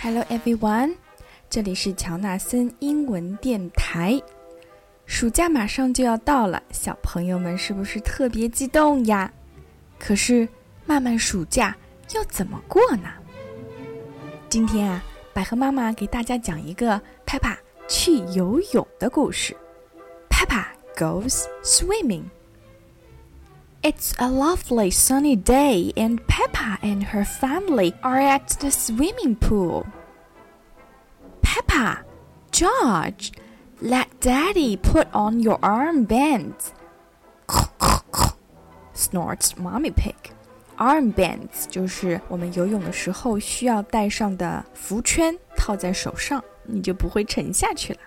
Hello everyone，这里是乔纳森英文电台。暑假马上就要到了，小朋友们是不是特别激动呀？可是漫漫暑假要怎么过呢？今天啊，百合妈妈给大家讲一个 Peppa 去游泳的故事。Peppa goes swimming. It's a lovely sunny day, and Peppa and her family are at the swimming pool. Peppa, George, let Daddy put on your armbands. snorts Mommy Pig. Armbands 就是我们游泳的时候需要戴上的浮圈，套在手上，你就不会沉下去了。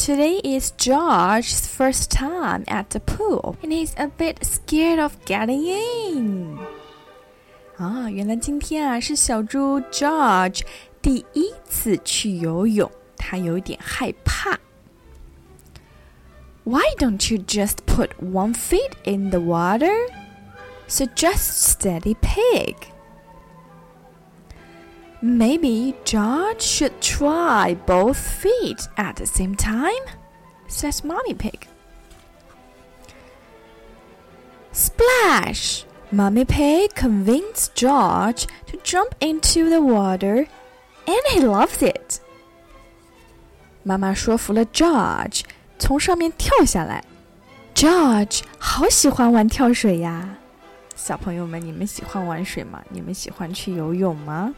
Today is George's first time at the pool, and he's a bit scared of getting in. 啊，原来今天啊是小猪 George 第一次去游泳，他有点害怕。Why don't you just put one foot in the water? Suggest Steady Pig. Maybe George should try both feet at the same time, says Mommy Pig. Splash! Mommy Pig convinced George to jump into the water, and he loved it. 妈妈说服了 George 从上面跳下来。George 好喜欢玩跳水呀！小朋友们，你们喜欢玩水吗？你们喜欢去游泳吗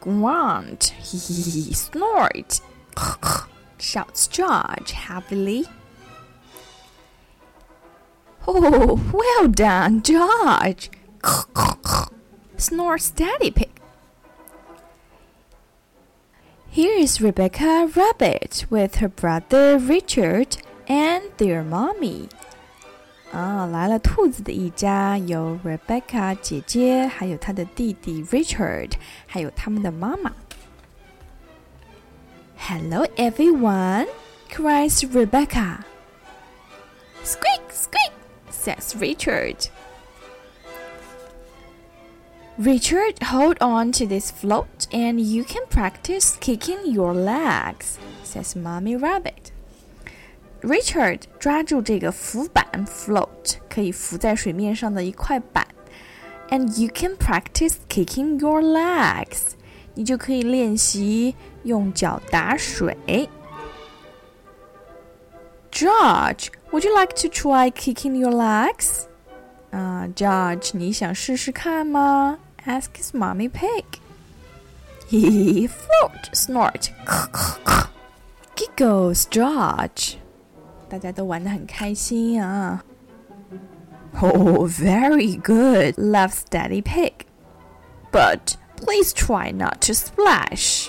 ？Grunt, he snort, shouts George happily. Oh, well done, George! snorts Daddy Pig. Here is Rebecca Rabbit with her brother Richard and their mommy. 啊，来了兔子的一家，有 Rebecca 姐姐，还有她的弟弟 Richard，还有他们的妈妈。Hello everyone, cries Rebecca. Squeak, squeak, says Richard. Richard, hold on to this float and you can practice kicking your legs, says Mommy Rabbit. Richard 抓住这个浮板 float，可以浮在水面上的一块板，and you can practice kicking your legs，你就可以练习用脚打水。George, would you like to try kicking your legs? 啊、uh,，George，你想试试看吗？asks Mommy Pig. He float, snort, giggles George. 大家都玩得很开心啊。Oh, very good, loves Daddy Pig. But please try not to splash.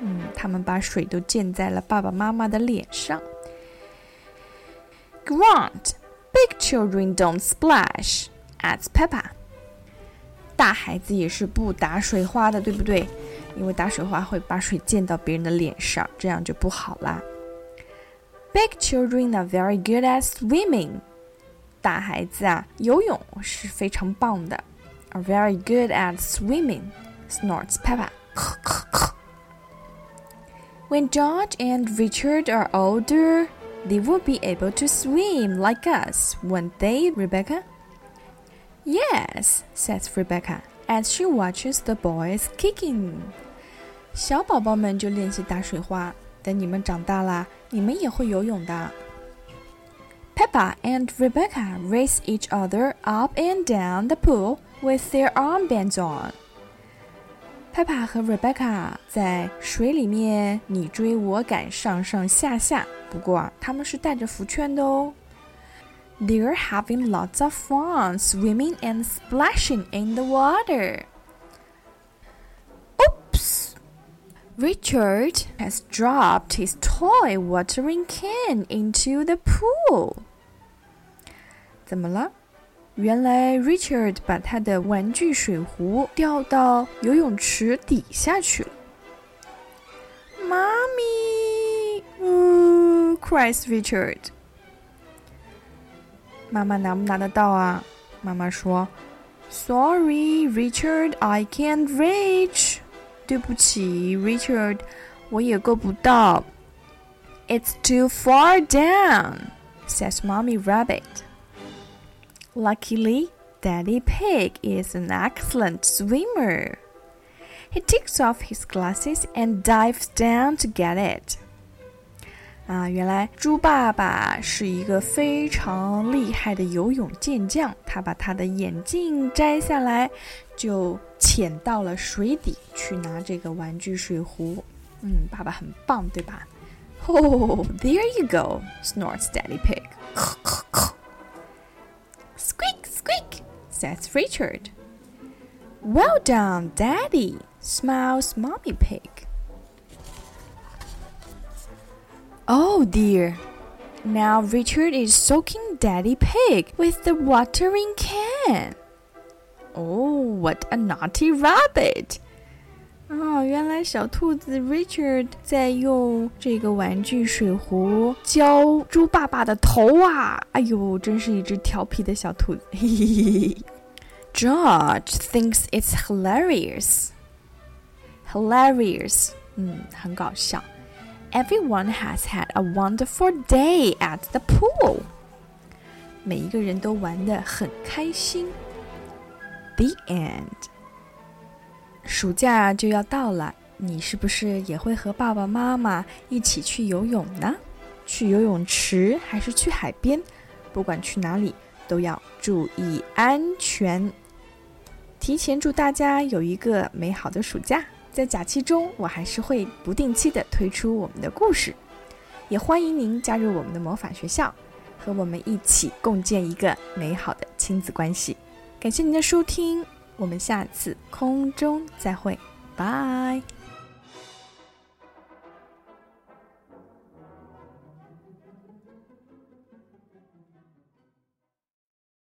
嗯，他们把水都溅在了爸爸妈妈的脸上。Grunt, big children don't splash, adds Peppa. 大孩子也是不打水花的，对不对？因为打水花会把水溅到别人的脸上，这样就不好啦。Big children are very good at swimming. 大孩子啊，游泳是非常棒的。Are very good at swimming, snorts Peppa. When George and Richard are older, they will be able to swim like us, won't they, Rebecca? Yes, says Rebecca as she watches the boys kicking. 小宝宝们就练习打水花， 等你们长大啦，你们也会游泳的。Peppa and Rebecca race each other up and down the pool with their armbands on. Peppa 和 Rebecca 在水里面你追我赶，上上下下。不过啊，他们是带着浮圈的哦。They're having lots of fun swimming and splashing in the water. Richard has dropped his toy watering can into the pool. 怎么了？原来 Richard 把他的玩具水壶掉到游泳池底下去了。妈咪，嗯 cries Richard. 妈妈拿不拿得到啊？妈妈说：“Sorry, Richard, I can't reach。” ”对不起，Richard，我也够不到。It's too far down, says Mommy Rabbit. Luckily, Daddy Pig is an excellent swimmer. He takes off his glasses and dives down to get it. 啊，原来猪爸爸是一个非常厉害的游泳健将。他把他的眼镜摘下来， 就潜到了水底去拿这个玩具水壶。嗯，爸爸很棒，对吧？Oh, there you go, snorts Daddy Pig. Squeak, squeak, says Richard. Well done, Daddy, smiles Mommy Pig. Oh dear. Now Richard is soaking Daddy Pig with the watering can. Oh, what a naughty rabbit! 哦，原来小兔子 Richard 在用这个玩具水壶浇猪爸爸的头啊！哎呦，真是一只调皮的小兔子。George thinks it's hilarious. Hilarious，嗯，很搞笑。Everyone has had a wonderful day at the pool. 每一个人都玩得很开心。 The end. 暑假就要到了，你是不是也会和爸爸妈妈一起去游泳呢？去游泳池还是去海边？不管去哪里，都要注意安全。提前祝大家有一个美好的暑假。在假期中，我还是会不定期的推出我们的故事，也欢迎您加入我们的魔法学校，和我们一起共建一个美好的亲子关系。感谢您的收听，我们下次空中再会，拜。